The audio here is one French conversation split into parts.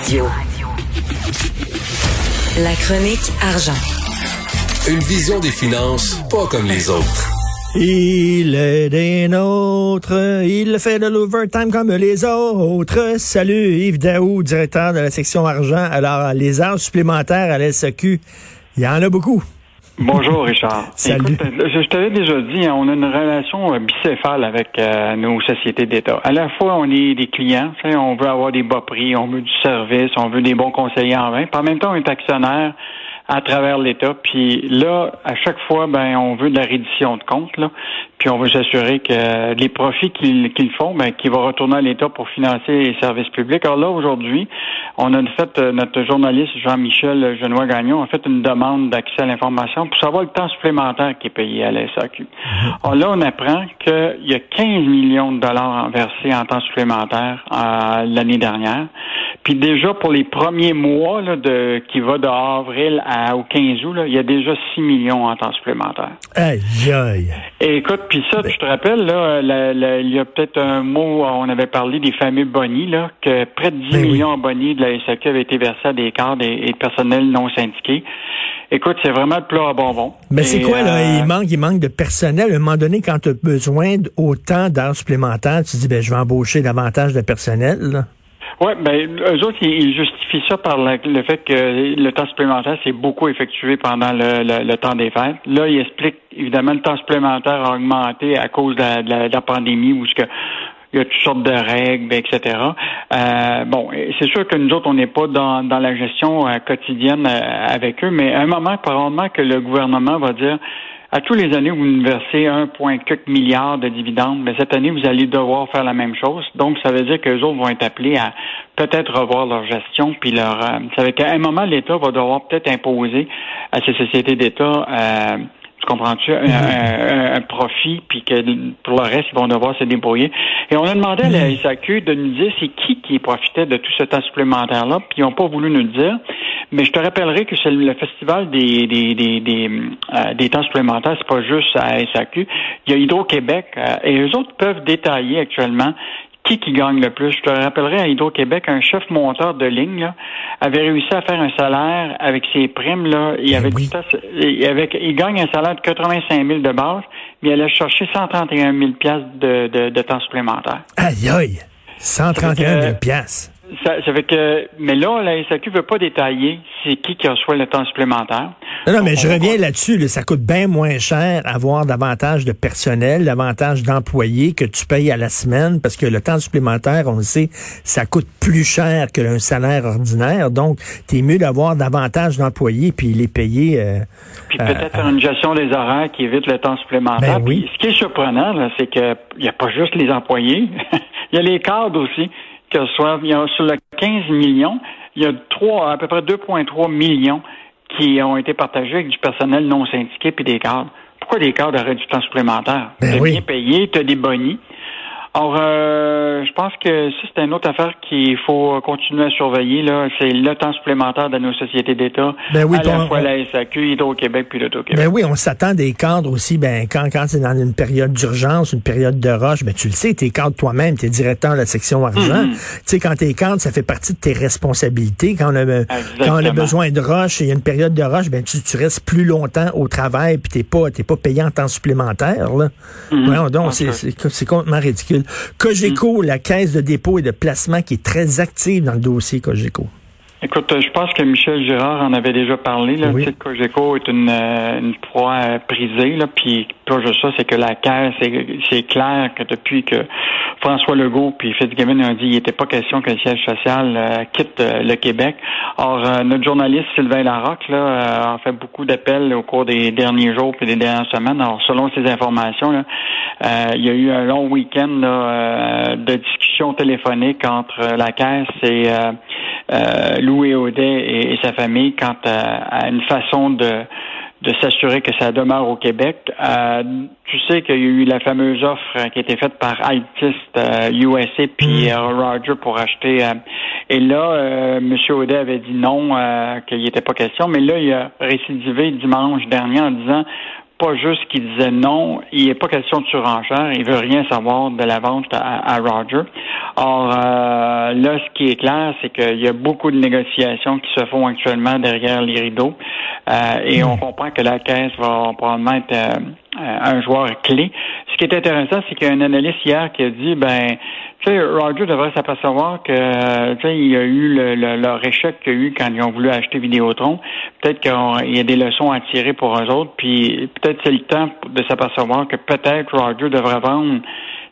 Radio. La chronique argent. Une vision des finances pas comme les autres. Il est des nôtres, il fait de l'overtime comme les autres. Salut Yves Daou, directeur de la section argent. Alors, les heures supplémentaires à l'SAQ, il y en a beaucoup. Bonjour Richard. Salut. Écoute, je t'avais déjà dit, hein, on a une relation euh, bicéphale avec euh, nos sociétés d'État. À la fois, on est des clients, on veut avoir des bas prix, on veut du service, on veut des bons conseillers en vin. Puis en même temps, on est actionnaire à travers l'État. Puis là, à chaque fois, ben, on veut de la reddition de compte, là. Puis on veut s'assurer que les profits qu'ils font, ben, qu'ils vont retourner à l'État pour financer les services publics. Alors là, aujourd'hui, on a fait, euh, notre journaliste Jean-Michel Genois Gagnon a fait une demande d'accès à l'information pour savoir le temps supplémentaire qui est payé à la SAQ. Alors là, on apprend qu'il y a 15 millions de dollars versés en temps supplémentaire euh, l'année dernière. Puis déjà, pour les premiers mois là, de, qui va de avril à, au 15 août, là, il y a déjà 6 millions en temps supplémentaire. Aïe, aïe. Et écoute, puis ça, je te rappelle, là, la- la- il y a peut-être un mot, on avait parlé des fameux bonnies, là, que près de 10 Ben oui. millions en bonnies de la SAQ avaient été versés à des cadres et, et personnels non syndiqués. Écoute, c'est vraiment le plat à bonbons. Mais c'est quoi, là? euh, Il manque, il manque de personnel. À un moment donné, quand tu as besoin d'autant d'heures supplémentaires, tu dis, ben, je vais embaucher davantage de personnel, là. Oui, ben eux autres, ils, justifient ça par la- le fait que le temps supplémentaire s'est beaucoup effectué pendant le, le- le temps des fêtes. Là, ils expliquent évidemment le temps supplémentaire a augmenté à cause de la, pandémie où ce que il y a toutes sortes de règles, etc. Euh, bon, c'est sûr que nous autres, on n'est pas dans, dans la gestion euh, quotidienne euh, avec eux, mais à un moment, probablement que le gouvernement va dire à tous les années, vous versez 1,4 milliard de dividendes, mais cette année, vous allez devoir faire la même chose. Donc, ça veut dire que les autres vont être appelés à peut-être revoir leur gestion, puis leur. euh, ça veut dire qu'à un moment, l'État va devoir peut-être imposer à ces sociétés d'État. Euh, tu comprends-tu? Un, un- un profit, puis que pour le reste, ils vont devoir se débrouiller. Et on a demandé à la SAQ de nous dire c'est qui qui profitait de tout ce temps supplémentaire-là, puis ils n'ont pas voulu nous le dire. Mais je te rappellerai que c'est le festival des des des des, euh, des temps supplémentaires, c'est pas juste à SAQ. Il y a Hydro-Québec euh, et eux autres peuvent détailler actuellement qui qui gagne le plus? Je te rappellerai à Hydro-Québec, un chef monteur de ligne là, avait réussi à faire un salaire avec ses primes là. Il Ben avait oui. il, avait- il gagne un salaire de 85 000 de base, mais il allait chercher 131 000 piastres de, de, de temps supplémentaire. Aïe, aïe. 131 000 Euh, piastres. Ça, ça fait que, mais là, la SAQ veut pas détailler c'est qui qui reçoit le temps supplémentaire. Non, non, mais je reviens là-dessus. là. ça coûte bien moins cher avoir davantage de personnel, davantage d'employés que tu payes à la semaine parce que le temps supplémentaire, on le sait, ça coûte plus cher que un salaire ordinaire. Donc, t'es mieux d'avoir davantage d'employés puis les payer. euh, Puis euh, peut-être faire une gestion des horaires qui évite le temps supplémentaire. Ben oui. Puis ce qui est surprenant, c'est qu'il n'y a pas juste les employés, il y a les cadres aussi qui reçoivent. Il y a, sur le 15 millions, il y a trois, à peu près 2,3 millions qui ont été partagés avec du personnel non syndiqué puis des cadres. Pourquoi des cadres auraient du temps supplémentaire? Ben T'es oui. bien payé, tu as des bonnies. Alors, euh, je pense que ça, c'est une autre affaire qu'il faut continuer à surveiller. Là, c'est le temps supplémentaire de nos sociétés d'État, Ben oui, à la fois la SAQ, Hydro-Québec puis l'Auto-Québec. Ben oui, on s'attend des cadres aussi. Ben quand quand c'est dans une période d'urgence, une période de rush, ben tu le sais, t'es cadre toi-même, t'es directeur de la section argent. Mhm. Tu sais, quand t'es cadre, ça fait partie de tes responsabilités. Quand on a, quand on a besoin de rush, et il y a une période de rush, ben tu, tu restes plus longtemps au travail, puis t'es pas t'es pas payé en temps supplémentaire. Là. Mhm. Voyons donc, c'est complètement ridicule. Cogeco, la caisse de dépôt et de placement qui est très active dans le dossier Cogeco. Écoute, euh, je pense que Michel Girard en avait déjà parlé. Là. Oui. Tu sais, Cogeco est une, euh, une proie euh, prisée. Là. Puis pas juste ça, c'est que la caisse, c'est, c'est clair que depuis que François Legault puis Fitzgibbon ont dit qu'il n'était pas question que le siège social euh, quitte euh, le Québec. Or, euh, notre journaliste Sylvain Larocque là, euh, a fait beaucoup d'appels au cours des derniers jours et des dernières semaines. Alors, selon ces informations, là, euh, il y a eu un long week-end euh, de discussions téléphoniques entre la caisse et euh, Louis Audet et, et sa famille quant à, à une façon de de s'assurer que ça demeure au Québec. Euh, tu sais qu'il y a eu la fameuse offre qui a été faite par Altis euh, USA puis euh, Roger pour acheter. euh, et là, euh, M. Audet avait dit non, euh, qu'il n'y était pas question. Mais là, il a récidivé dimanche dernier en disant pas juste qu'il disait non, il n'est pas question de surenchère, il veut rien savoir de la vente à, Roger. Or, euh, là, ce qui est clair, c'est qu'il y a beaucoup de négociations qui se font actuellement derrière les rideaux euh, et on comprend que la caisse va probablement être euh, un joueur clé. Ce qui est intéressant, c'est qu'il y a un analyste hier qui a dit, ben, tu sais, Roger devrait s'apercevoir que, tu sais, il y a eu le, leur échec qu'il y a eu quand ils ont voulu acheter Vidéotron. Peut-être qu'il y a des leçons à tirer pour eux autres, puis peut-être c'est le temps de s'apercevoir que peut-être Roger devrait vendre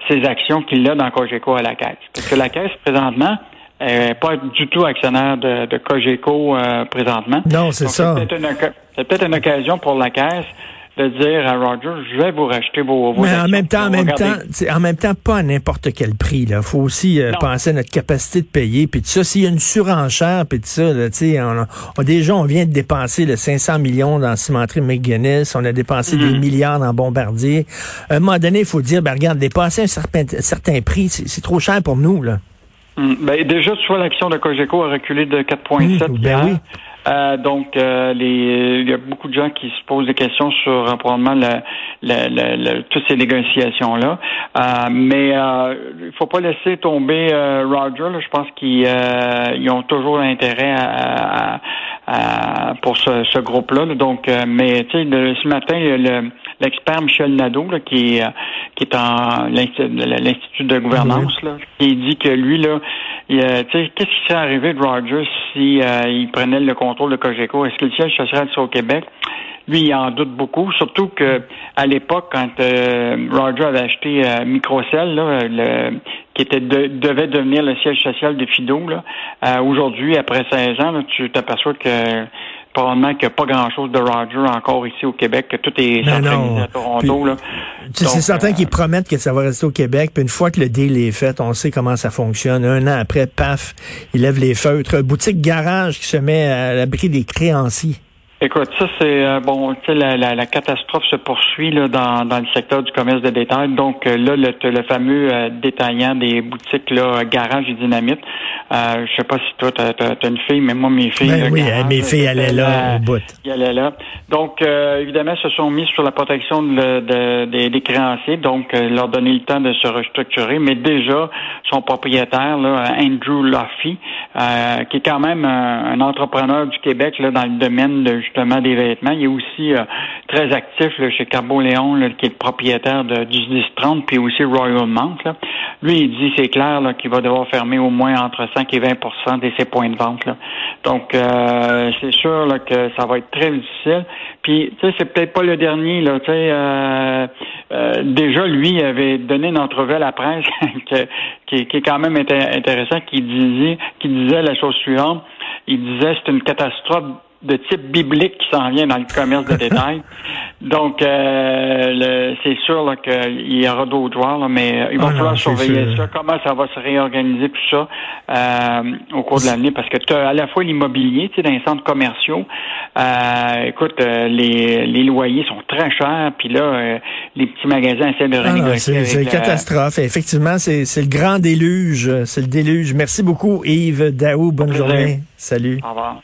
ses actions qu'il a dans Cogeco à la caisse. Parce que la caisse, présentement, n'est pas du tout actionnaire de, de Cogeco euh, présentement. Non, c'est ça. C'est peut-être une occasion pour la caisse de dire à Roger, je vais vous racheter vos, vos Mais en même temps, en même temps, en même temps, pas à n'importe quel prix. Il faut aussi euh, penser à notre capacité de payer. Puis tout ça, s'il y a une surenchère, puis tout ça, là, on, on, déjà, on vient de dépenser le 500 millions dans cimenterie McGuinness, on a dépensé des mm-hmm. milliards dans Bombardier. À un moment donné, il faut dire, ben, regarde, dépasser un certain, certain prix, c'est trop cher pour nous. Là. Mm. Ben, déjà, tu vois, l'action de Cogeco a reculé de 4,7 mmh, ben oui. Euh, donc, euh, les, il y a beaucoup de gens qui se posent des questions sur euh, probablement la, la, toutes ces négociations-là. mais il faut pas laisser tomber Roger. je pense qu'ils ont toujours intérêt à, pour ce, ce groupe-là. Donc, mais tu sais, ce matin, l'expert Michel Nadeau, qui, est, qui est en l'Institut de gouvernance, là, qui dit que lui, là, qu'est-ce qui serait arrivé de Rogers si euh, il prenait le contrôle de Cogeco? Est-ce que le siège social serait au Québec? Lui, il en doute beaucoup, surtout que à l'époque, quand euh, Roger avait acheté euh, Microcell, là, le, qui était devait devenir le siège social de Fido, là, aujourd'hui, après 16 ans, tu t'aperçois que probablement qu'il n'y a pas grand-chose de Roger encore ici au Québec, que tout est centralisé à Toronto. C'est certain qu'ils promettent que ça va rester au Québec, puis une fois que le deal est fait, on sait comment ça fonctionne. Un an après, paf, ils lèvent les feutres. Boutique garage qui se met à l'abri des créanciers. Écoute, ça c'est euh, bon, tu sais la, la, catastrophe se poursuit là dans, dans le secteur du commerce de détail. Donc euh, là, le, le fameux euh, détaillant des boutiques là, garage et dynamite. Euh, je sais pas si toi t'as as, une fille, mais moi mes filles. Ben oui, mes filles allaient là au bout. Allaient là. Donc évidemment, se sont mis sur la protection de, des, créanciers, donc leur donner le temps de se restructurer. Mais déjà, son propriétaire là, Andrew Luffy, qui est quand même un, un, entrepreneur du Québec là dans le domaine de justement des vêtements. Il est aussi euh, très actif chez Carbo Léon, qui est le propriétaire de, du 1030, puis aussi Royal Mount. Lui, il dit c'est clair qu'il va devoir fermer au moins entre 5 et 20% de ses points de vente. Donc, euh, c'est sûr que ça va être très difficile. Puis, tu sais, c'est peut-être pas le dernier. Là, euh, déjà, lui avait donné une entrevue à la presse qui, qui, est quand même intéressant, qui disait, qui disait la chose suivante. Il disait c'est une catastrophe de type biblique qui s'en vient dans le commerce de détail. Donc, euh, c'est sûr qu'il y aura d'autres joueurs, mais euh, il va ah falloir surveiller ça, comment ça va se réorganiser tout ça euh, au cours de l'année, parce que tu as à la fois l'immobilier, tu sais, dans les centres commerciaux. Euh, écoute, les, les loyers sont très chers, puis là, les petits magasins essaient de ah renégocier. c'est une catastrophe. Effectivement, c'est le grand déluge. C'est le déluge. Merci beaucoup, Yves Daou. Bonne journée. Salut. Au revoir.